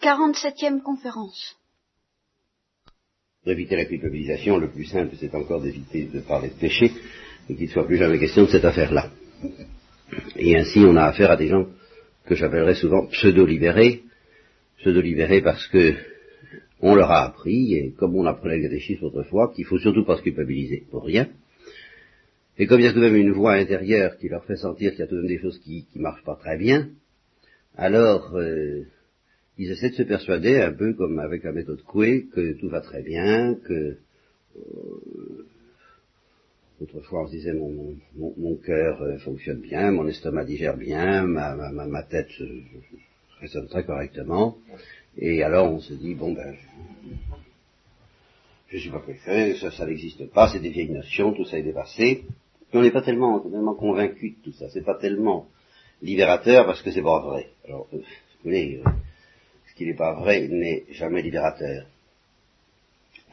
47e conférence. Pour éviter la culpabilisation, le plus simple, c'est encore d'éviter de parler de péché et qu'il ne soit plus jamais question de cette affaire-là. Et ainsi, on a affaire à des gens que j'appellerais souvent pseudo-libérés, pseudo-libérés parce que on leur a appris, et comme on apprenait le catéchisme autrefois, qu'il faut surtout pas se culpabiliser pour rien, et comme il y a tout de même une voix intérieure qui leur fait sentir qu'il y a tout de même des choses qui ne marchent pas très bien, alors euh, ils essaient de se persuader, un peu comme avec la méthode Coué, que tout va très bien, que euh, autrefois on se disait mon, cœur euh, fonctionne bien, mon estomac digère bien, ma, tête résonne très correctement, et alors on se dit bon ben je suis pas préfet, ça, ça n'existe pas, c'est des vieilles notions, tout ça est dépassé. Et on n'est pas tellement, tellement convaincu de tout ça, c'est pas tellement libérateur parce que c'est pas vrai. Alors, euh, vous voyez, euh, qui n'est pas vrai n'est jamais libérateur.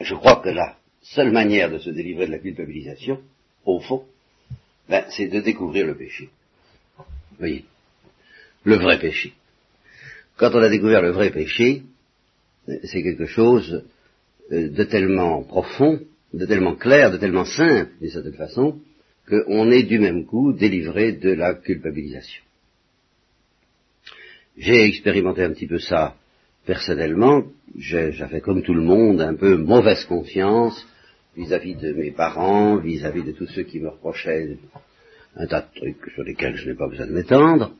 Je crois que la seule manière de se délivrer de la culpabilisation, au fond, ben, c'est de découvrir le péché. Vous voyez, le vrai péché. Quand on a découvert le vrai péché, c'est quelque chose euh, de tellement profond, de tellement clair, de tellement simple, d'une certaine façon, qu'on est du même coup délivré de la culpabilisation. J'ai expérimenté un petit peu ça personnellement. J'avais comme tout le monde un peu mauvaise conscience vis-à-vis de mes parents, vis-à-vis de tous ceux qui me reprochaient un tas de trucs sur lesquels je n'ai pas besoin de m'étendre.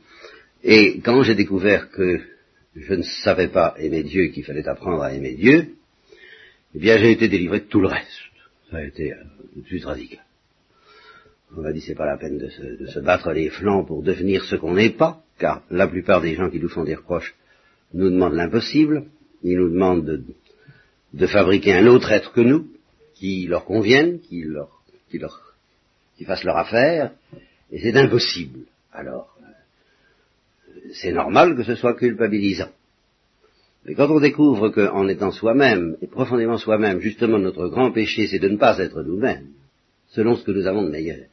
Et quand j'ai découvert que je ne savais pas aimer Dieu et qu'il fallait apprendre à aimer Dieu, eh bien j'ai été délivré de tout le reste. Ça a été tout de suite radical. On m'a dit c'est pas la peine de se, battre les flancs pour devenir ce qu'on n'est pas, car la plupart des gens qui nous font des reproches nous demandent l'impossible, ils nous demandent de, de, fabriquer un autre être que nous, qui leur convienne, qui leur, qui leur, qui fasse leur affaire, et c'est impossible. Alors, c'est normal que ce soit culpabilisant. Mais quand on découvre qu'en étant soi-même, et profondément soi-même, justement notre grand péché, c'est de ne pas être nous-mêmes, selon ce que nous avons de meilleur,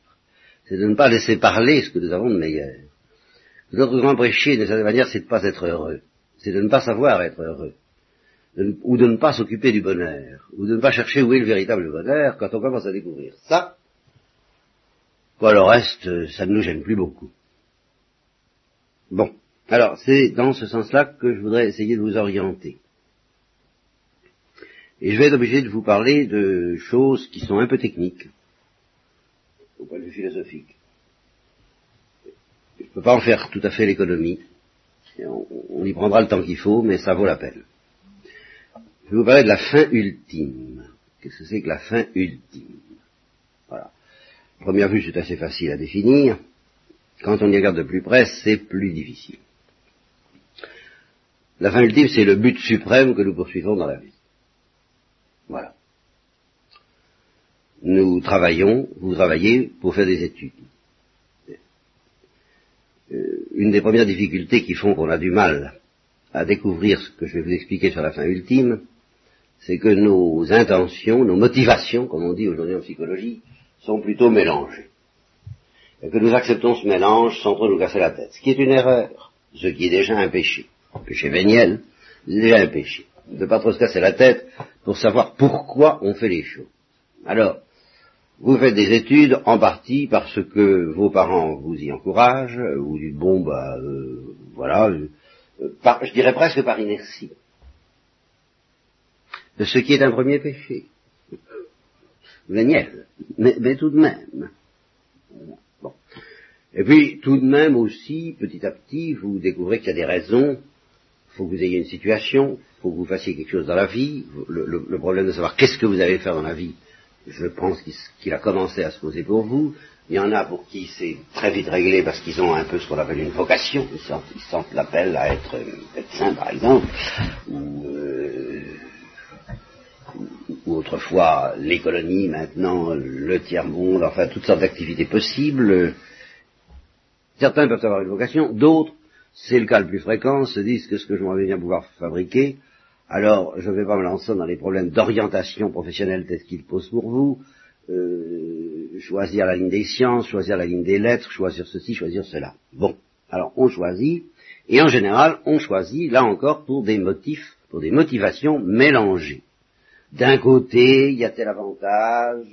c'est de ne pas laisser parler ce que nous avons de meilleur. Notre grand péché, de cette manière, c'est de ne pas être heureux, c'est de ne pas savoir être heureux, ou de ne pas s'occuper du bonheur, ou de ne pas chercher où est le véritable bonheur, quand on commence à découvrir ça, quoi, le reste, ça ne nous gêne plus beaucoup. Bon. Alors, c'est dans ce sens-là que je voudrais essayer de vous orienter. Et je vais être obligé de vous parler de choses qui sont un peu techniques, au point de vue philosophique. Je ne peux pas en faire tout à fait l'économie. On, y prendra le temps qu'il faut, mais ça vaut la peine. Je vais vous parler de la fin ultime. Qu'est-ce que c'est que la fin ultime? Voilà. première vue, c'est assez facile à définir. Quand on y regarde de plus près, c'est plus difficile. La fin ultime, c'est le but suprême que nous poursuivons dans la vie. Voilà. Nous travaillons, vous travaillez pour faire des études. Euh, une des premières difficultés qui font qu'on a du mal à découvrir ce que je vais vous expliquer sur la fin ultime, c'est que nos intentions, nos motivations, comme on dit aujourd'hui en psychologie, sont plutôt mélangées. Et que nous acceptons ce mélange sans trop nous casser la tête. Ce qui est une erreur, ce qui est déjà un péché péché véniel, déjà un péché. Ne pas trop se casser la tête pour savoir pourquoi on fait les choses. Alors, vous faites des études en partie parce que vos parents vous y encouragent, vous dites bon bah euh, voilà, euh, par, je dirais presque par inertie. De ce qui est un premier péché. Véniel, mais, mais tout de même. Bon. Et puis, tout de même aussi, petit à petit, vous découvrez qu'il y a des raisons faut que vous ayez une situation, faut que vous fassiez quelque chose dans la vie. Le, le, le problème de savoir qu'est-ce que vous allez faire dans la vie, je pense qu'il a commencé à se poser pour vous. Il y en a pour qui c'est très vite réglé parce qu'ils ont un peu ce qu'on appelle une vocation, ils sentent, sentent l'appel à être médecin par exemple, ou, euh, ou autrefois l'économie, maintenant le tiers-monde, enfin toutes sortes d'activités possibles. Certains peuvent avoir une vocation, d'autres c'est le cas le plus fréquent, se disent que ce que je m'en vais bien pouvoir fabriquer, alors je ne vais pas me lancer dans les problèmes d'orientation professionnelle tels qu'ils posent pour vous, euh, choisir la ligne des sciences, choisir la ligne des lettres, choisir ceci, choisir cela. Bon, alors on choisit, Et en général, on choisit, là encore, pour des motifs, pour des motivations mélangées. D'un côté, il y a tel avantage,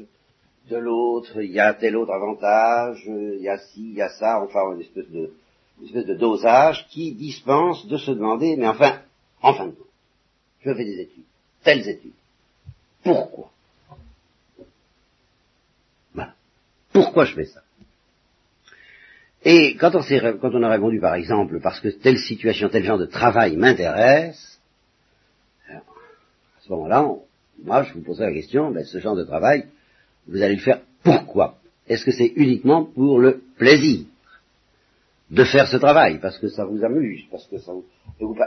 de l'autre, il y a tel autre avantage, il y a ci, il y a ça, enfin une espèce de, une espèce de dosage qui dispense de se demander, mais enfin, en fin de compte, je fais des études, telles études. Pourquoi? Voilà. Pourquoi je fais ça? Et quand on, a répondu, par exemple, parce que telle situation, tel genre de travail m'intéresse, à ce moment-là, moi, je vous poserai la question, ben, ce genre de travail, vous allez le faire pourquoi? Est-ce que c'est uniquement pour le plaisir? De faire ce travail, parce que ça vous amuse, parce que ça vous...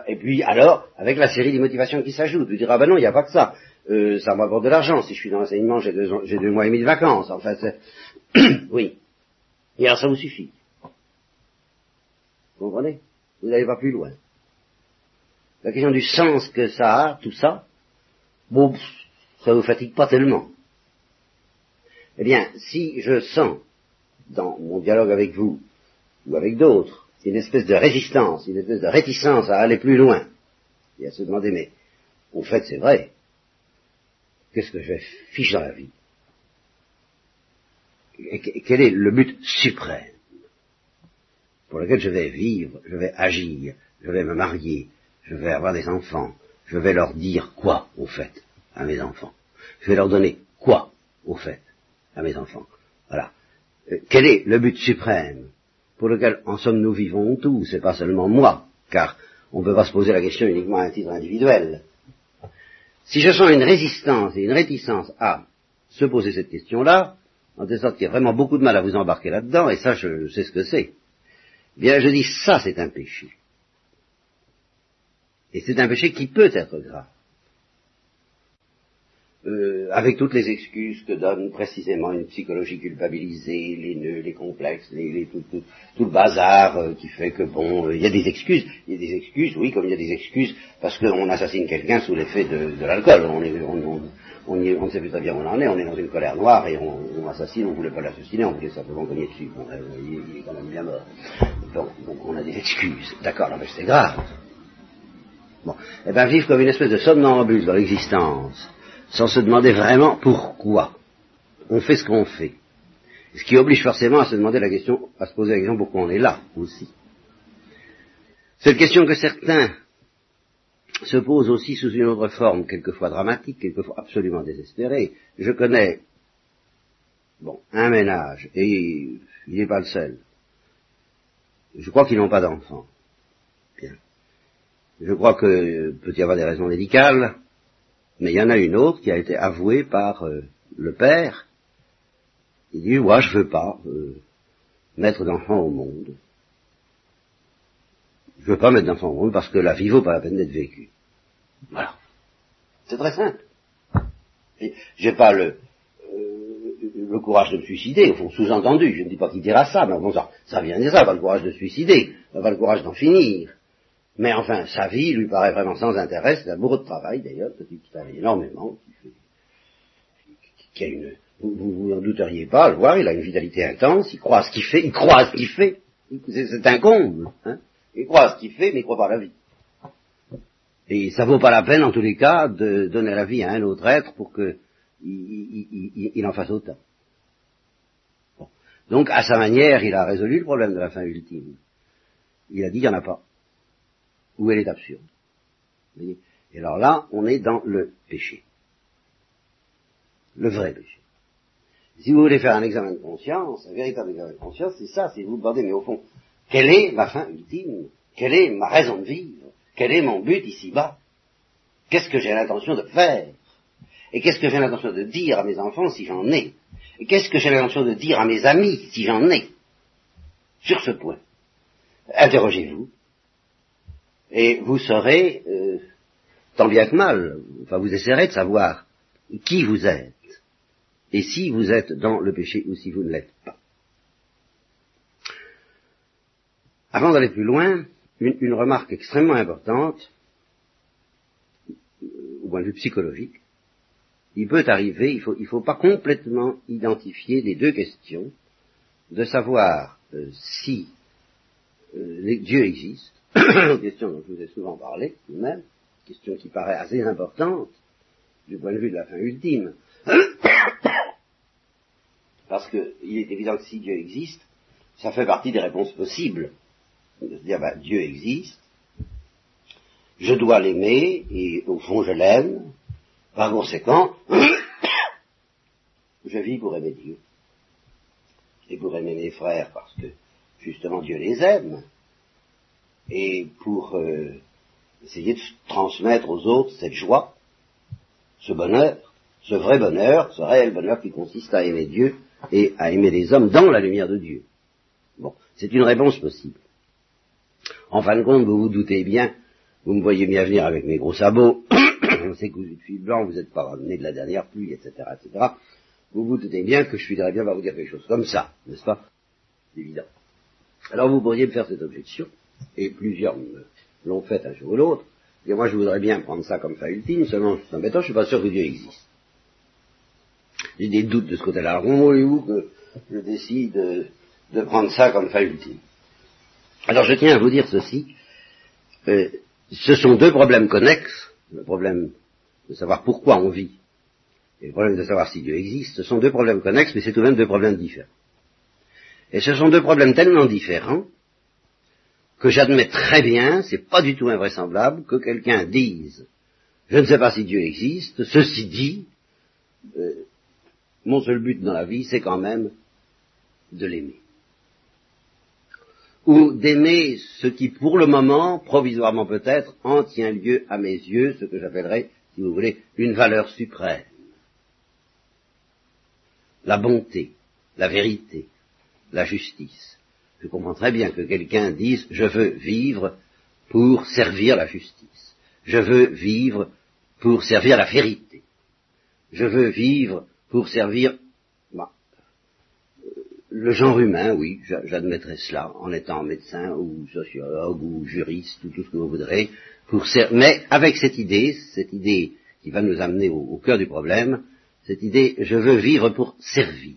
Et puis alors, avec la série des motivations qui s'ajoutent, vous direz, ah ben non, il n'y a pas que ça, euh, ça m'apporte de l'argent, si je suis dans l'enseignement, j'ai deux, deux, mois et demi de vacances, enfin, oui. Et alors ça vous suffit. Vous comprenez? Vous n'allez pas plus loin. La question du sens que ça a, tout ça, bon, ça vous fatigue pas tellement. Eh bien, si je sens dans mon dialogue avec vous ou avec d'autres une espèce de résistance, une espèce de réticence à aller plus loin et à se demander mais au fait c'est vrai, qu'est-ce que je fiche dans la vie? Et Quel est le but suprême pour lequel je vais vivre, je vais agir, je vais me marier, je vais avoir des enfants, je vais leur dire quoi au fait à mes enfants? Je vais leur donner quoi au fait à mes enfants? Voilà. Euh, quel est le but suprême pour lequel, en somme, nous vivons tous C'est pas seulement moi, car on ne peut pas se poser la question uniquement à un titre individuel. Si je sens une résistance et une réticence à se poser cette question-là, en telle sorte qu'il y a vraiment beaucoup de mal à vous embarquer là-dedans, et ça, je, sais ce que c'est, eh bien, je dis, ça, c'est un péché. Et c'est un péché qui peut être grave. Euh, avec toutes les excuses que donne précisément une psychologie culpabilisée, les nœuds, les complexes, les, tout, tout, tout, le bazar euh, qui fait que bon, euh, il y a des excuses, il y a des excuses, oui, comme il y a des excuses parce qu'on assassine quelqu'un sous l'effet de, de l'alcool. On, on, on, on, ne sait plus très bien où on en est, on est dans une colère noire et on, assassine, on voulait pas l'assassiner, on voulait simplement cogner dessus. Bon, il, est quand même bien mort. Donc, donc on a des excuses. D'accord, mais c'est grave. Bon, eh bien vivre comme une espèce de somnambule dans l'existence sans se demander vraiment pourquoi. On fait ce qu'on fait. Ce qui oblige forcément à se demander la question, à se poser la question pourquoi on est là aussi. Cette question que certains se posent aussi sous une autre forme, quelquefois dramatique, quelquefois absolument désespérée. Je connais, bon, un ménage, et il n'est pas le seul. Je crois qu'ils n'ont pas d'enfants. Bien. Je crois que peut y avoir des raisons médicales, mais il y en a une autre qui a été avouée par euh, le père. Il dit, moi je veux pas euh, mettre d'enfants au monde. Je veux pas mettre d'enfants au monde parce que la vie vaut pas la peine d'être vécue. Voilà. C'est très simple. J'ai pas le, euh, le courage de me suicider, au fond, sous-entendu, je ne dis pas qu'il dira ça, mais bon, ça, ça vient dire ça, pas le courage de se suicider, pas le courage d'en finir. Mais enfin, sa vie lui paraît vraiment sans intérêt, c'est un bourreau de travail d'ailleurs, qui travaille énormément, qui, fait, qui a une... Vous, vous, n'en douteriez pas, le voir, il a une vitalité intense, il croit à ce qu'il fait, il croit à ce qu'il fait, c'est un comble, hein il croit à ce qu'il fait, mais il croit pas à la vie. Et ça vaut pas la peine, en tous les cas, de donner la vie à un autre être pour que il, en fasse autant. Donc, à sa manière, il a résolu le problème de la fin ultime. Il a dit, il n'y en a pas où elle est absurde. Et alors là, on est dans le péché. Le vrai péché. Si vous voulez faire un examen de conscience, un véritable examen de conscience, c'est ça, c'est vous demander, mais au fond, quelle est ma fin ultime? Quelle est ma raison de vivre? Quel est mon but ici-bas? Qu'est-ce que j'ai l'intention de faire? Et qu'est-ce que j'ai l'intention de dire à mes enfants si j'en ai? Et qu'est-ce que j'ai l'intention de dire à mes amis si j'en ai? Sur ce point, interrogez-vous, et vous saurez, euh, tant bien que mal, enfin vous essaierez de savoir qui vous êtes, et si vous êtes dans le péché ou si vous ne l'êtes pas. Avant d'aller plus loin, une, remarque extrêmement importante, au point de vue psychologique, il peut arriver, il ne faut, pas complètement identifier les deux questions, de savoir euh, si euh, Dieu existe, question dont je vous ai souvent parlé, tout de même, question qui paraît assez importante du point de vue de la fin ultime. Parce qu'il est évident que si Dieu existe, ça fait partie des réponses possibles. De se dire, bah, Dieu existe, je dois l'aimer, et au fond je l'aime, par conséquent, je vis pour aimer Dieu. Et pour aimer mes frères, parce que justement Dieu les aime, et pour euh, essayer de transmettre aux autres cette joie, ce bonheur, ce vrai bonheur, ce réel bonheur qui consiste à aimer Dieu et à aimer les hommes dans la lumière de Dieu. Bon, c'est une réponse possible. En fin de compte, vous vous doutez bien, vous me voyez bien venir avec mes gros sabots, on sait que vous êtes fil blanc, vous n'êtes pas ramené de la dernière pluie, etc., etc. Vous vous doutez bien que je suis bien va vous dire quelque chose comme ça, n'est-ce pas? C'est évident. Alors vous pourriez me faire cette objection, et plusieurs l'ont fait un jour ou l'autre, et moi je voudrais bien prendre ça comme fin ultime, seulement c'est embêtant, je suis pas sûr que Dieu existe. J'ai des doutes de ce côté-là. Alors, voulez-vous que je décide de, prendre ça comme fin ultime? Alors, je tiens à vous dire ceci. Euh, ce sont deux problèmes connexes. Le problème de savoir pourquoi on vit et le problème de savoir si Dieu existe. Ce sont deux problèmes connexes, mais c'est tout de même deux problèmes différents. Et ce sont deux problèmes tellement différents que j'admets très bien, c'est pas du tout invraisemblable, que quelqu'un dise je ne sais pas si Dieu existe, ceci dit, euh, mon seul but dans la vie, c'est quand même de l'aimer. Ou d'aimer ce qui, pour le moment, provisoirement peut-être, en tient lieu à mes yeux, ce que j'appellerais, si vous voulez, une valeur suprême. La bonté, la vérité, la justice. Je comprends très bien que quelqu'un dise, je veux vivre pour servir la justice. Je veux vivre pour servir la vérité. Je veux vivre pour servir bah, le genre humain, oui, j'admettrai cela, en étant médecin ou sociologue ou juriste ou tout ce que vous voudrez, pour mais avec cette idée, cette idée qui va nous amener au cœur du problème, cette idée, je veux vivre pour servir,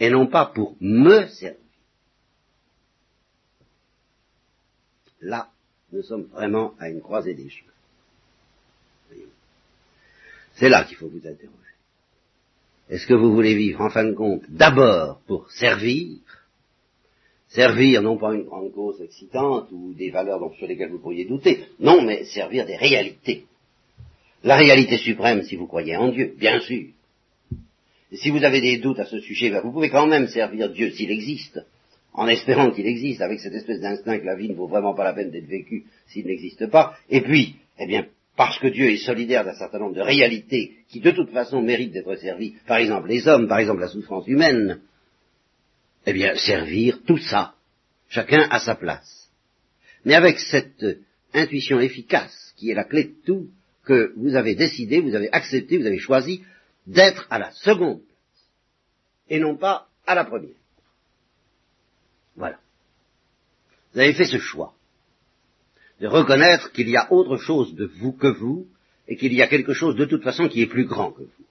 et non pas pour me servir. Là, nous sommes vraiment à une croisée des chemins. C'est là qu'il faut vous interroger. Est-ce que vous voulez vivre, en fin de compte, d'abord pour servir? Servir non pas une grande cause excitante ou des valeurs sur lesquelles vous pourriez douter, non, mais servir des réalités. La réalité suprême, si vous croyez en Dieu, bien sûr. Et si vous avez des doutes à ce sujet, ben, vous pouvez quand même servir Dieu s'il existe, en espérant qu'il existe, avec cette espèce d'instinct que la vie ne vaut vraiment pas la peine d'être vécue s'il n'existe pas. Et puis, eh bien, parce que Dieu est solidaire d'un certain nombre de réalités qui de toute façon méritent d'être servies, par exemple les hommes, par exemple la souffrance humaine, eh bien servir tout ça, chacun à sa place. Mais avec cette intuition efficace qui est la clé de tout, que vous avez décidé, vous avez accepté, vous avez choisi d'être à la seconde place, et non pas à la première. Voilà. Vous avez fait ce choix de reconnaître qu'il y a autre chose de vous que vous, et qu'il y a quelque chose de toute façon qui est plus grand que vous.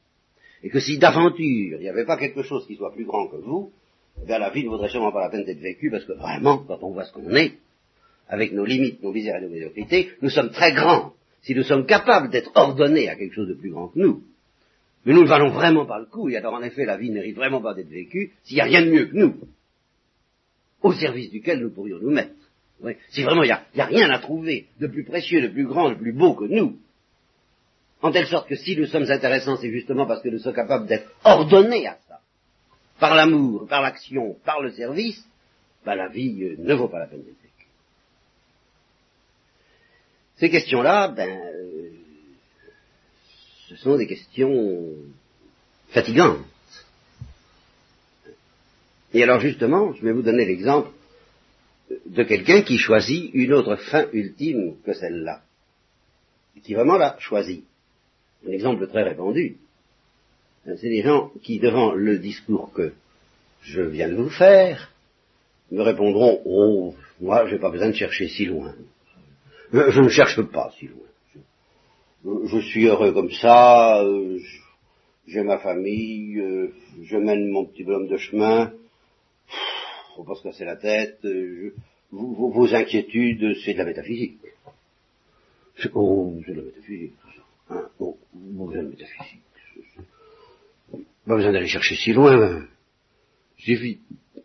Et que si d'aventure il n'y avait pas quelque chose qui soit plus grand que vous, eh la vie ne vaudrait sûrement pas la peine d'être vécue, parce que vraiment, quand on voit ce qu'on est, avec nos limites, nos misères et nos médiocrités, nous sommes très grands. Si nous sommes capables d'être ordonnés à quelque chose de plus grand que nous, mais nous ne valons vraiment pas le coup, et alors en effet la vie ne mérite vraiment pas d'être vécue s'il n'y a rien de mieux que nous, au service duquel nous pourrions nous mettre. Si vraiment il n'y a, rien à trouver de plus précieux, de plus grand, de plus beau que nous, en telle sorte que si nous sommes intéressants, c'est justement parce que nous sommes capables d'être ordonnés à ça, par l'amour, par l'action, par le service, ben la vie euh, ne vaut pas la peine d'être vécue. Ces questions-là, ben, euh, ce sont des questions fatigantes. Et alors justement, je vais vous donner l'exemple de quelqu'un qui choisit une autre fin ultime que celle-là, qui vraiment l'a choisie. Un exemple très répandu, c'est des gens qui, devant le discours que je viens de vous faire, me répondront Oh, moi, j'ai pas besoin de chercher si loin. Je, ne cherche pas si loin. Je, suis heureux comme ça, euh, j'ai ma famille, euh, je mène mon petit bonhomme de chemin, faut pas se casser la tête, euh, vos, vos inquiétudes, c'est de la métaphysique. C'est oh, de la métaphysique, tout ça. Hein pas besoin de métaphysique. Pas besoin d'aller chercher si loin. Il suffit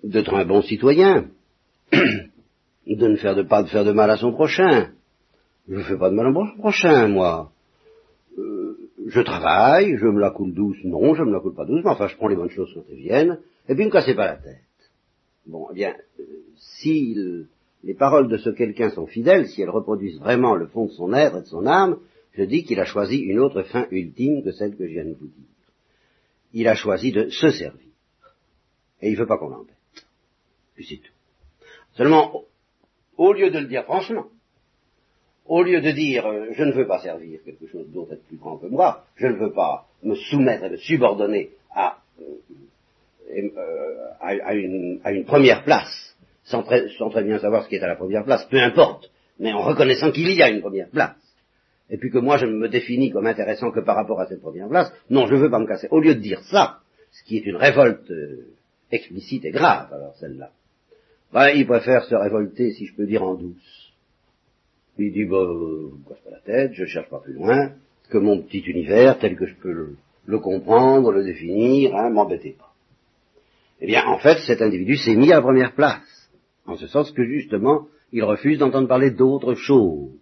d'être un bon citoyen, de ne faire de, pas de faire de mal à son prochain. Je ne fais pas de mal à mon prochain, moi. Euh, je travaille, je me la coule douce, non, je me la coule pas douce, mais enfin je prends les bonnes choses quand elles viennent, et puis ne me cassez pas la tête. Bon, eh bien, si le- les paroles de ce quelqu'un sont fidèles, si elles reproduisent vraiment le fond de son être et de son âme, je dis qu'il a choisi une autre fin ultime que celle que je viens de vous dire. Il a choisi de se servir. Et il ne veut pas qu'on l'embête. Puis c'est tout. Seulement, au- lieu de le dire franchement, au lieu de dire euh, je ne veux pas servir quelque chose d'autre être plus grand que moi, je ne veux pas me soumettre et me subordonner à, euh, à, à une, à une première place, sans très, sans très bien savoir ce qui est à la première place, peu importe, mais en reconnaissant qu'il y a une première place, et puis que moi je ne me définis comme intéressant que par rapport à cette première place, non, je ne veux pas me casser. Au lieu de dire ça, ce qui est une révolte euh, explicite et grave, alors celle-là, ben, il préfère se révolter, si je peux dire, en douce. Il dit, bah, euh, me casse pas la tête, je cherche pas plus loin que mon petit univers tel que je peux le, le comprendre, le définir, hein, m'embêtez pas. Eh bien, en fait, cet individu s'est mis à la première place, en ce sens que, justement, il refuse d'entendre parler d'autre chose.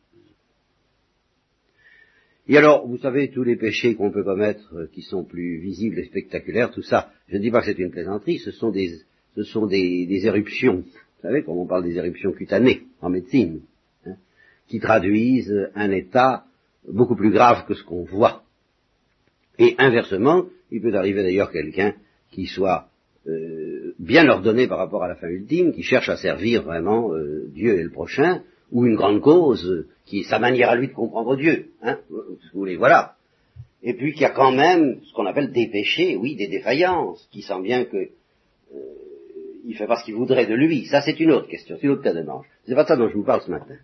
Et alors, vous savez, tous les péchés qu'on peut commettre, euh, qui sont plus visibles et spectaculaires, tout ça, je ne dis pas que c'est une plaisanterie, ce sont des, ce sont des, éruptions. Vous savez, quand on parle des éruptions cutanées en médecine, hein, qui traduisent un état beaucoup plus grave que ce qu'on voit. Et inversement, il peut arriver d'ailleurs quelqu'un qui soit euh, bien ordonné par rapport à la fin ultime, qui cherche à servir vraiment euh, Dieu et le prochain, ou une grande cause, euh, qui est sa manière à lui de comprendre Dieu. Hein, vous voulez, voilà. Et puis qu'il y a quand même ce qu'on appelle des péchés, oui, des défaillances, qui sent bien que euh, il fait pas ce qu'il voudrait de lui. Ça, c'est une autre question, c'est une autre cas de manche. C'est pas ça dont je vous parle ce matin.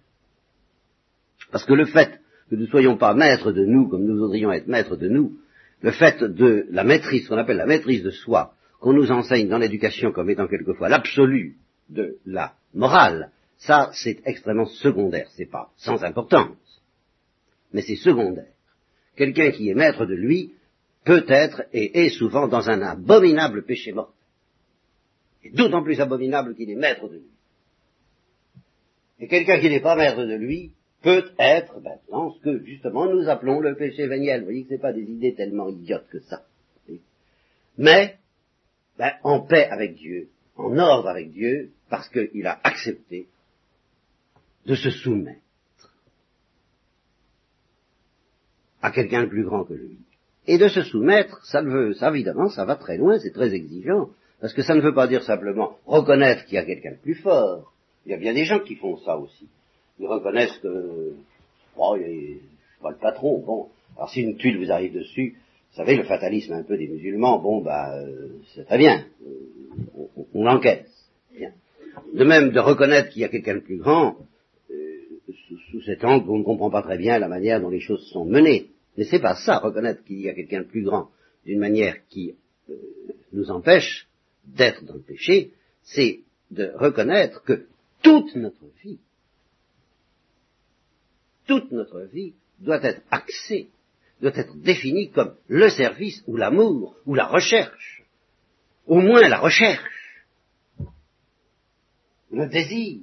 Parce que le fait que nous ne soyons pas maîtres de nous comme nous voudrions être maîtres de nous, le fait de la maîtrise, ce qu'on appelle la maîtrise de soi, qu'on nous enseigne dans l'éducation comme étant quelquefois l'absolu de la morale, ça c'est extrêmement secondaire, c'est pas sans importance, mais c'est secondaire. Quelqu'un qui est maître de lui peut être et est souvent dans un abominable péché mort. Et d'autant plus abominable qu'il est maître de lui. Et quelqu'un qui n'est pas maître de lui peut être ben, dans ce que justement nous appelons le péché véniel. Vous voyez que ce pas des idées tellement idiotes que ça. Mais ben, en paix avec Dieu, en ordre avec Dieu, parce qu'il a accepté de se soumettre à quelqu'un de plus grand que lui. Et de se soumettre, ça ne veut, ça évidemment, ça va très loin, c'est très exigeant, parce que ça ne veut pas dire simplement reconnaître qu'il y a quelqu'un de plus fort. Il y a bien des gens qui font ça aussi. Ils reconnaissent que, oh, je suis pas le patron, bon. Alors si une tuile vous arrive dessus, vous savez, le fatalisme un peu des musulmans, bon, bah, euh, c'est très bien, euh, on, on l'encaisse. Bien. De même, de reconnaître qu'il y a quelqu'un de plus grand, euh, sous, cet angle, on ne comprend pas très bien la manière dont les choses sont menées. Mais c'est pas ça, reconnaître qu'il y a quelqu'un de plus grand d'une manière qui nous empêche d'être dans le péché, c'est de reconnaître que toute notre vie, toute notre vie doit être axée, doit être définie comme le service ou l'amour ou la recherche, au moins la recherche, le désir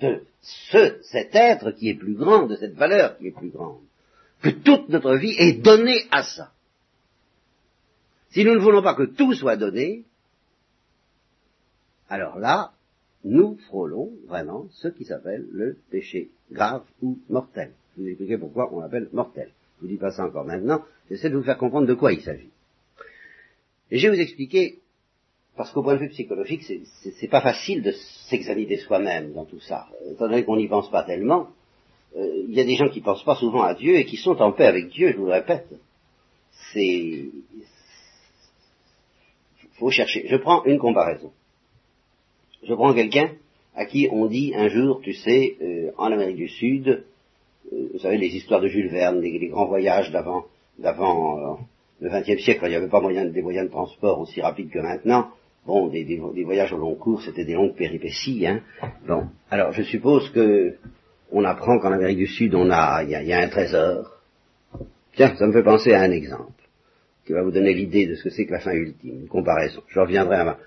de ce, cet être qui est plus grand, de cette valeur qui est plus grande, que toute notre vie est donnée à ça. Si nous ne voulons pas que tout soit donné, alors là, nous frôlons vraiment ce qui s'appelle le péché grave ou mortel. Je vous expliquer pourquoi on l'appelle mortel. Je vous dis pas ça encore maintenant, j'essaie de vous faire comprendre de quoi il s'agit. Et je vais vous expliquer, parce qu'au point de vue psychologique, c'est pas facile de s'examiner soi-même dans tout ça. Étant donné qu'on n'y pense pas tellement, euh, il y a des gens qui pensent pas souvent à Dieu et qui sont en paix avec Dieu, je vous le répète. C'est... faut chercher. Je prends une comparaison. Je prends quelqu'un à qui on dit un jour, tu sais, euh, en Amérique du Sud, vous savez, les histoires de Jules Verne, les, grands voyages d'avant, d'avant euh, le XXe siècle, il n'y avait pas moyen, des moyens de transport aussi rapides que maintenant. Bon, des, des, voyages au long cours, c'était des longues péripéties. Hein. Bon, alors je suppose que on apprend qu'en Amérique du Sud, on a, il y, y a, un trésor. Tiens, ça me fait penser à un exemple qui va vous donner l'idée de ce que c'est que la fin ultime, une comparaison. Je reviendrai à ma,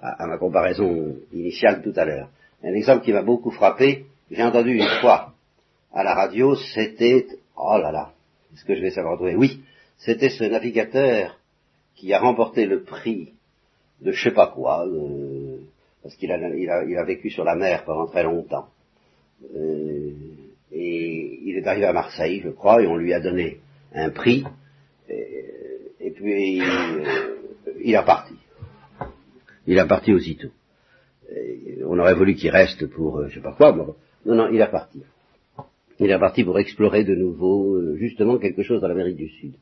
à ma comparaison initiale tout à l'heure. Un exemple qui m'a beaucoup frappé, j'ai entendu une fois à la radio, c'était, oh là là, est-ce que je vais savoir trouver Oui, c'était ce navigateur qui a remporté le prix de je sais pas quoi, euh, parce qu'il a, il a, vécu sur la mer pendant très longtemps. Euh, et il est arrivé à Marseille, je crois, et on lui a donné un prix, et, puis euh, il a parti. Il a parti aussitôt. On aurait voulu qu'il reste pour je sais pas quoi, mais non, non, il a parti. Il est parti pour explorer de nouveau, euh, justement, quelque chose dans l'Amérique du Sud.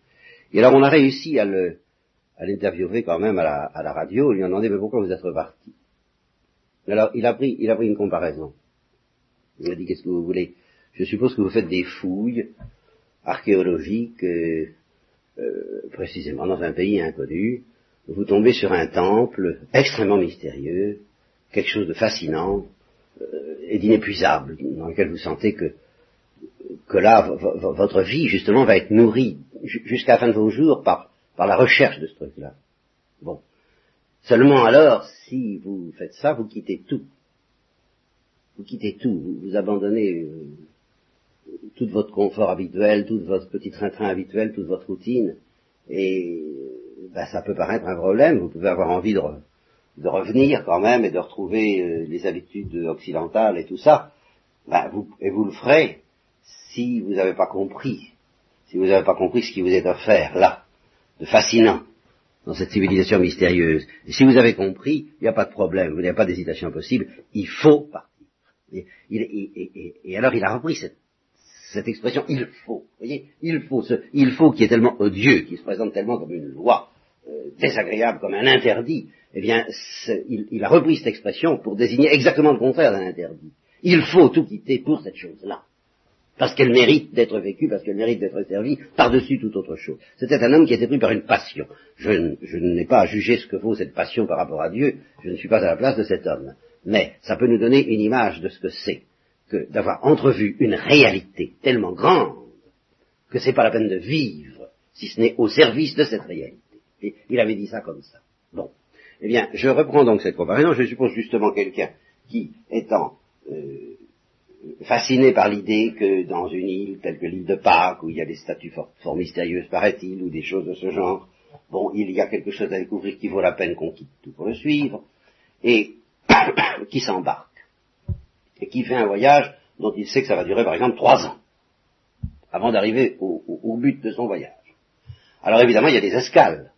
Et alors on a réussi à le, à l'interviewer quand même à la, à la radio, lui a demandé, mais pourquoi vous êtes reparti? Alors il a pris, il a pris une comparaison. Il a dit, qu'est-ce que vous voulez? Je suppose que vous faites des fouilles archéologiques, euh, euh, précisément dans un pays inconnu, vous tombez sur un temple extrêmement mystérieux, quelque chose de fascinant euh, et d'inépuisable, dans lequel vous sentez que que là, votre vie, justement, va être nourrie jusqu'à la fin de vos jours par, la recherche de ce truc-là. Bon. Seulement alors, si vous faites ça, vous quittez tout. Vous quittez tout. Vous, abandonnez euh, tout votre confort habituel, tout votre petit train-train habituel, toute votre routine. Et ben, ça peut paraître un problème. Vous pouvez avoir envie de, revenir quand même et de retrouver euh, les habitudes occidentales et tout ça. Vous, et vous le ferez si vous n'avez pas compris, si vous n'avez pas compris ce qui vous est offert là, de fascinant, dans cette civilisation mystérieuse. Et si vous avez compris, il n'y a pas de problème, vous n'avez pas d'hésitation possible, il faut partir. Et, alors il a repris cette, expression, il faut, vous voyez, il faut, ce, il faut qui est tellement odieux, qui se présente tellement comme une loi euh, désagréable, comme un interdit, eh bien, il, il a repris cette expression pour désigner exactement le contraire d'un interdit. Il faut tout quitter pour cette chose-là parce qu'elle mérite d'être vécue, parce qu'elle mérite d'être servie par-dessus toute autre chose. C'était un homme qui était pris par une passion. Je, je n'ai pas à juger ce que vaut cette passion par rapport à Dieu, je ne suis pas à la place de cet homme. Mais ça peut nous donner une image de ce que c'est que d'avoir entrevu une réalité tellement grande que c'est pas la peine de vivre si ce n'est au service de cette réalité. Et il avait dit ça comme ça. Bon. Eh bien, je reprends donc cette comparaison. Je suppose justement quelqu'un qui, étant euh, fasciné par l'idée que dans une île telle que l'île de Pâques, où il y a des statues fort, mystérieuses, paraît-il, ou des choses de ce genre, bon, il y a quelque chose à découvrir qui vaut la peine qu'on quitte tout pour le suivre, et qui s'embarque, et qui fait un voyage dont il sait que ça va durer par exemple trois ans, avant d'arriver au, but de son voyage. Alors évidemment, il y a des escales.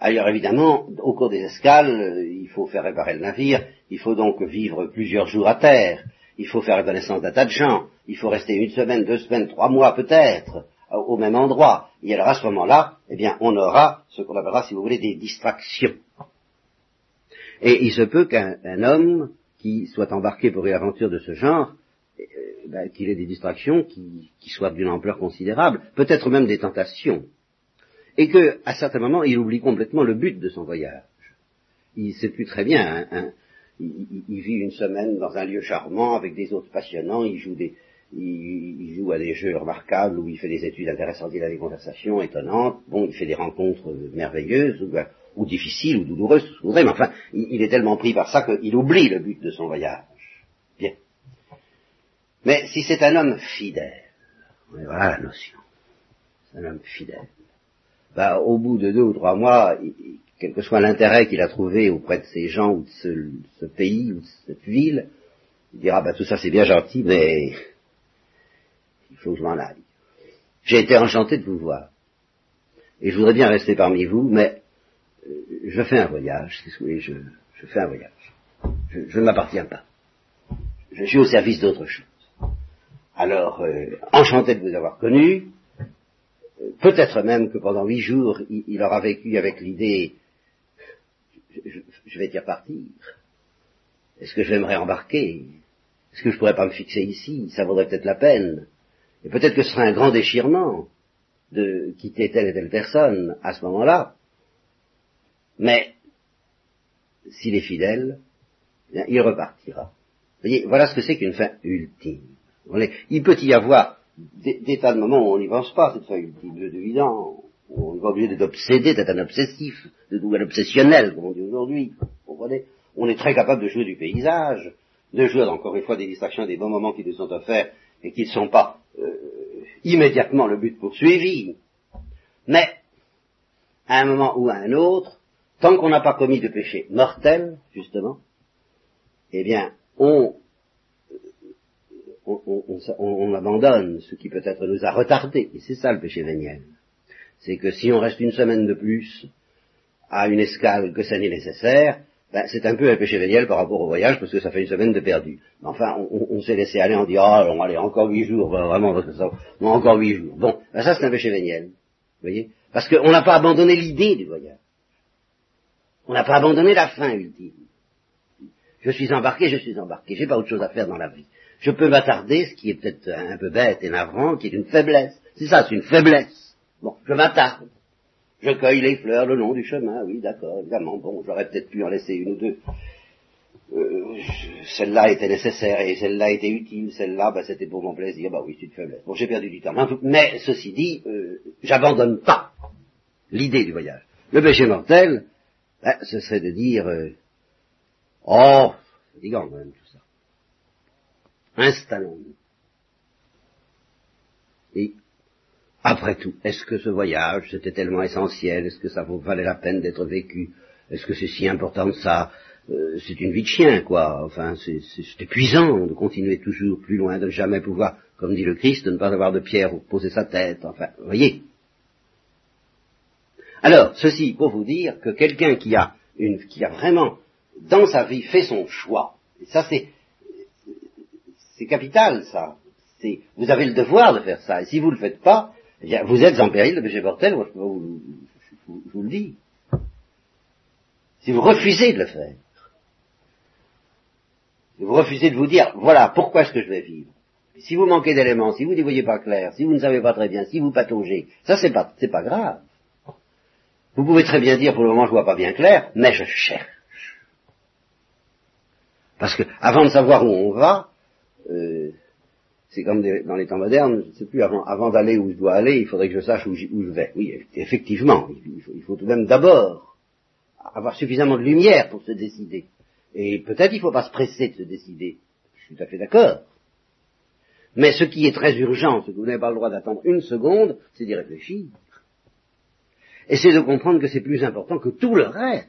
Alors évidemment, au cours des escales, il faut faire réparer le navire, il faut donc vivre plusieurs jours à terre, il faut faire la connaissance d'un tas de gens, il faut rester une semaine, deux semaines, trois mois peut-être, au même endroit. Et alors à ce moment-là, eh bien, on aura ce qu'on appellera, si vous voulez, des distractions. Et il se peut qu'un homme qui soit embarqué pour une aventure de ce genre, eh, ben, qu'il ait des distractions qui, soient d'une ampleur considérable, peut-être même des tentations, et que, à certains moments, il oublie complètement le but de son voyage. Il ne sait plus très bien. Un, un, il, vit une semaine dans un lieu charmant avec des autres passionnants, il joue, des, il, joue à des jeux remarquables où il fait des études intéressantes, il a des conversations étonnantes, bon, il fait des rencontres merveilleuses ou, ben, ou difficiles ou douloureuses, tout ce mais enfin, il, est tellement pris par ça qu'il oublie le but de son voyage. Bien. Mais si c'est un homme fidèle, voilà la notion, c'est un homme fidèle, ben, au bout de deux ou trois mois, quel que soit l'intérêt qu'il a trouvé auprès de ces gens ou de ce, pays ou de cette ville, il dira, bah, tout ça c'est bien gentil, mais il faut que je m'en aille. J'ai été enchanté de vous voir. Et je voudrais bien rester parmi vous, mais euh, je fais un voyage, si vous voulez, je, fais un voyage. Je, ne m'appartiens pas. Je suis au service d'autre chose. Alors, euh, enchanté de vous avoir connu, peut-être même que pendant huit jours, il aura vécu avec l'idée je, je, vais dire partir. Est-ce que me réembarquer Est-ce que je pourrais pas me fixer ici? Ça vaudrait peut-être la peine. Et peut-être que ce serait un grand déchirement de quitter telle et telle personne à ce moment-là. Mais s'il est fidèle, eh il repartira. Vous voyez, voilà ce que c'est qu'une fin ultime. Il peut y avoir des, tas de moments où on n'y pense pas, cette fin ultime, de évident. On pas obligé d'être obsédé, d'être un obsessif, de un obsessionnel, comme on dit aujourd'hui. Vous comprenez? On est très capable de jouer du paysage, de jouer encore une fois des distractions, des bons moments qui nous sont offerts et qui ne sont pas euh, immédiatement le but poursuivi. Mais, à un moment ou à un autre, tant qu'on n'a pas commis de péché mortel, justement, eh bien, on, on, abandonne ce qui peut-être nous a retardés. Et c'est ça le péché véniel. C'est que si on reste une semaine de plus à une escale que ça n'est nécessaire, ben, c'est un peu un péché véniel par rapport au voyage parce que ça fait une semaine de perdu. Mais enfin, on, s'est laissé aller, on dit, ah, oh, allez, encore huit jours, ben, vraiment, encore huit jours. Bon, ben, ça c'est un péché véniel. Vous voyez Parce qu'on n'a pas abandonné l'idée du voyage. On n'a pas abandonné la fin ultime. Je suis embarqué, je suis embarqué. J'ai pas autre chose à faire dans la vie. Je peux m'attarder, ce qui est peut-être un peu bête et navrant, qui est une faiblesse. C'est ça, c'est une faiblesse. Bon, je m'attarde. Je cueille les fleurs le long du chemin, oui, d'accord, évidemment. Bon, j'aurais peut-être pu en laisser une ou deux. Euh, celle-là était nécessaire et celle-là était utile, celle-là, bah, c'était pour mon plaisir, bah oui, c'est une faiblesse. Bon, j'ai perdu du temps. Mais, ceci dit, euh, j'abandonne pas l'idée du voyage. Le péché mortel, bah, ce serait de dire, euh, oh, c'est fatigant quand même tout ça. Installons-nous. Et après tout, est-ce que ce voyage, c'était tellement essentiel? Est-ce que ça valait la peine d'être vécu? Est-ce que c'est si important que ça? Euh, C'est une vie de chien, quoi. Enfin, c'est épuisant de continuer toujours plus loin, de jamais pouvoir, comme dit le Christ, de ne pas avoir de pierre où poser sa tête. Enfin, voyez. Alors, ceci pour vous dire que quelqu'un qui a une, qui a vraiment dans sa vie fait son choix, et ça c'est, c'est capital, ça. Vous avez le devoir de faire ça. Et si vous ne le faites pas, vous êtes en péril de péché mortel, je, vous, le dis. Si vous refusez de le faire, si vous refusez de vous dire, voilà, pourquoi est-ce que je vais vivre Si vous manquez d'éléments, si vous ne voyez pas clair, si vous ne savez pas très bien, si vous pataugez, ça c'est pas, c'est pas grave. Vous pouvez très bien dire, pour le moment je vois pas bien clair, mais je cherche. Parce que, avant de savoir où on va, euh, c'est comme dans les temps modernes, je ne sais plus, avant, d'aller où je dois aller, il faudrait que je sache où, je vais. Oui, effectivement, il faut, tout de même d'abord avoir suffisamment de lumière pour se décider. Et peut-être il ne faut pas se presser de se décider. Je suis tout à fait d'accord. Mais ce qui est très urgent, ce que vous n'avez pas le droit d'attendre une seconde, c'est d'y réfléchir. Et c'est de comprendre que c'est plus important que tout le reste.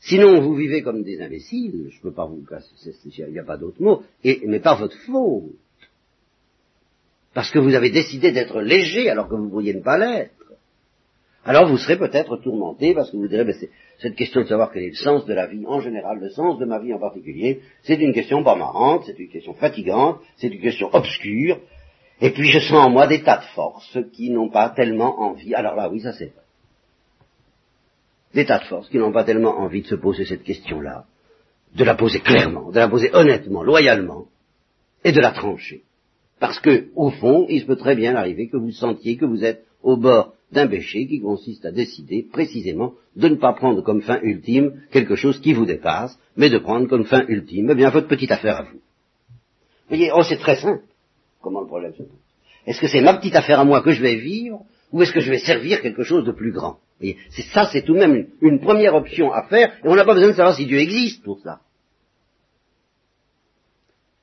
Sinon, vous vivez comme des imbéciles, je ne peux pas vous casser, il n'y a pas d'autre mot, mais pas votre faute. Parce que vous avez décidé d'être léger alors que vous pourriez ne pas l'être. Alors vous serez peut-être tourmenté parce que vous direz, ben, cette question de savoir quel est le sens de la vie en général, le sens de ma vie en particulier, c'est une question pas marrante, c'est une question fatigante, c'est une question obscure, et puis je sens en moi des tas de forces qui n'ont pas tellement envie. Alors là, oui, ça c'est des tas de forces qui n'ont pas tellement envie de se poser cette question-là, de la poser clairement, de la poser honnêtement, loyalement, et de la trancher. Parce que, au fond, il se peut très bien arriver que vous sentiez que vous êtes au bord d'un péché qui consiste à décider précisément de ne pas prendre comme fin ultime quelque chose qui vous dépasse, mais de prendre comme fin ultime, eh bien, votre petite affaire à vous. Vous voyez, oh, c'est très simple. Comment le problème se pose? Est-ce que c'est ma petite affaire à moi que je vais vivre, ou est-ce que je vais servir quelque chose de plus grand? C'est ça, c'est tout de même une, première option à faire, et on n'a pas besoin de savoir si Dieu existe pour ça.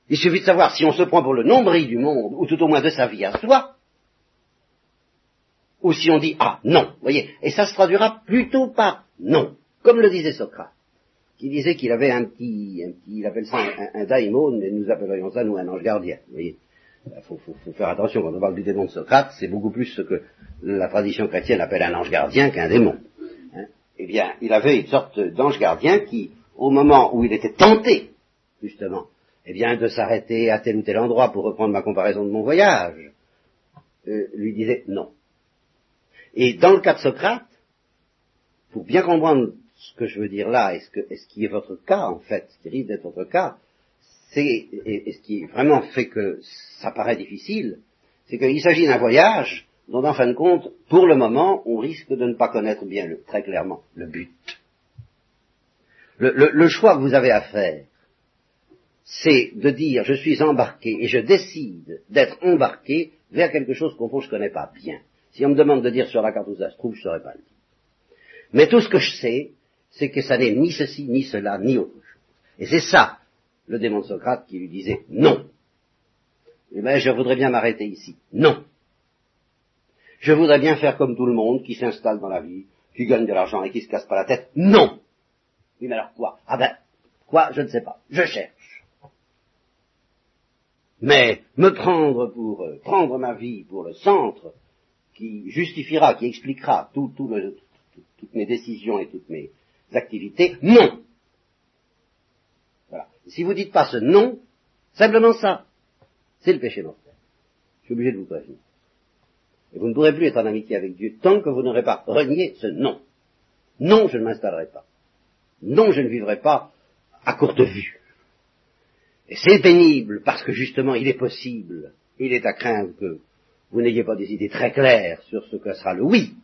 Il suffit de savoir si on se prend pour le nombril du monde, ou tout au moins de sa vie à soi, ou si on dit ah non, voyez, et ça se traduira plutôt par non, comme le disait Socrate, qui disait qu'il avait un petit, un petit, il appelle ça un, un daimon, mais nous appellerions ça nous un ange gardien, voyez. Il faut, faire attention, quand on parle du démon de Socrate, c'est beaucoup plus ce que la tradition chrétienne appelle un ange gardien qu'un démon. Hein. eh bien, il avait une sorte d'ange gardien qui, au moment où il était tenté, justement, eh bien, de s'arrêter à tel ou tel endroit pour reprendre ma comparaison de mon voyage, euh, lui disait non. Et dans le cas de Socrate, pour bien comprendre ce que je veux dire là, et ce, ce qui est votre cas, en fait, ce qui risque d'être votre cas, et, ce qui vraiment fait que ça paraît difficile, c'est qu'il s'agit d'un voyage dont, en fin de compte, pour le moment, on risque de ne pas connaître bien, très clairement, le but. Le choix que vous avez à faire, c'est de dire je suis embarqué et je décide d'être embarqué vers quelque chose qu'au fond je ne connais pas bien. Si on me demande de dire sur la carte où ça se trouve, je ne saurais pas le dire. Mais tout ce que je sais, c'est que ça n'est ni ceci, ni cela, ni autre chose. Et c'est ça, le démon de Socrate qui lui disait non. Eh bien, je voudrais bien m'arrêter ici. Non. Je voudrais bien faire comme tout le monde, qui s'installe dans la vie, qui gagne de l'argent et qui se casse pas la tête. Non. Oui, mais alors quoi? Ah ben, quoi? Je ne sais pas. Je cherche. Mais me prendre pour euh, prendre ma vie pour le centre qui justifiera, qui expliquera toutes mes décisions et toutes mes activités, non. Si vous dites pas ce non, simplement ça, c'est le péché mortel. Je suis obligé de vous prévenir. Et vous ne pourrez plus être en amitié avec Dieu tant que vous n'aurez pas renié ce non. Non, je ne m'installerai pas. Non, je ne vivrai pas à courte vue. Et c'est pénible parce que justement il est possible, il est à craindre que vous n'ayez pas des idées très claires sur ce que sera le oui,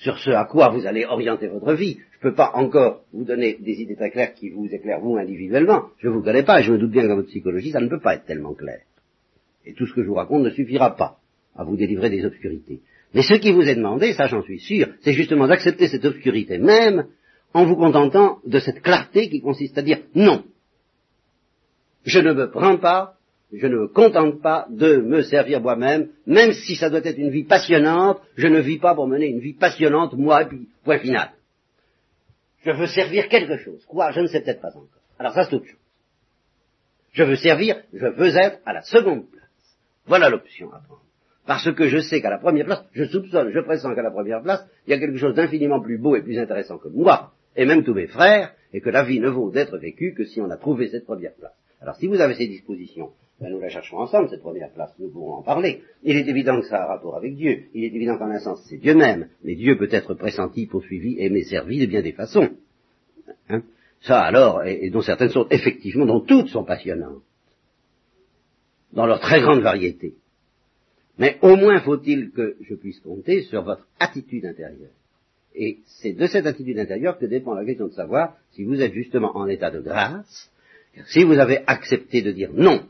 sur ce à quoi vous allez orienter votre vie. Je ne peux pas encore vous donner des idées très claires qui vous éclairent vous individuellement. Je ne vous connais pas et je me doute bien que dans votre psychologie, ça ne peut pas être tellement clair. Et tout ce que je vous raconte ne suffira pas à vous délivrer des obscurités. Mais ce qui vous est demandé, ça j'en suis sûr, c'est justement d'accepter cette obscurité même en vous contentant de cette clarté qui consiste à dire non. Je ne me prends pas, je ne me contente pas de me servir moi-même, même si ça doit être une vie passionnante, je ne vis pas pour mener une vie passionnante, moi, et puis point final. Je veux servir quelque chose. Quoi Je ne sais peut-être pas encore. Alors ça c'est autre chose. Je veux servir, je veux être à la seconde place. Voilà l'option à prendre. Parce que je sais qu'à la première place, je soupçonne, je pressens qu'à la première place, il y a quelque chose d'infiniment plus beau et plus intéressant que moi, et même tous mes frères, et que la vie ne vaut d'être vécue que si on a trouvé cette première place. Alors si vous avez ces dispositions, ben, nous la cherchons ensemble, cette première place, nous pourrons en parler. Il est évident que ça a un rapport avec Dieu, il est évident qu'en un sens c'est Dieu même, mais Dieu peut être pressenti, poursuivi, aimé, servi de bien des façons. Hein? Ça alors, et, dont certaines sont effectivement, dont toutes sont passionnantes, dans leur très grande variété. Mais au moins faut-il que je puisse compter sur votre attitude intérieure. Et c'est de cette attitude intérieure que dépend la question de savoir si vous êtes justement en état de grâce, si vous avez accepté de dire non,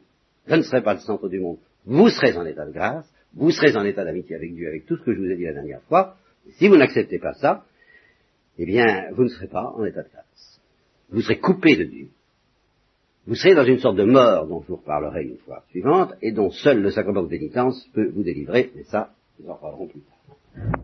je ne serai pas le centre du monde, vous serez en état de grâce, vous serez en état d'amitié avec Dieu, avec tout ce que je vous ai dit la dernière fois. Si vous n'acceptez pas ça, eh bien, vous ne serez pas en état de grâce. Vous serez coupé de Dieu. Vous serez dans une sorte de mort dont je vous reparlerai une fois suivante et dont seul le sacrement de pénitence peut vous délivrer, mais ça, nous en parlerons plus tard.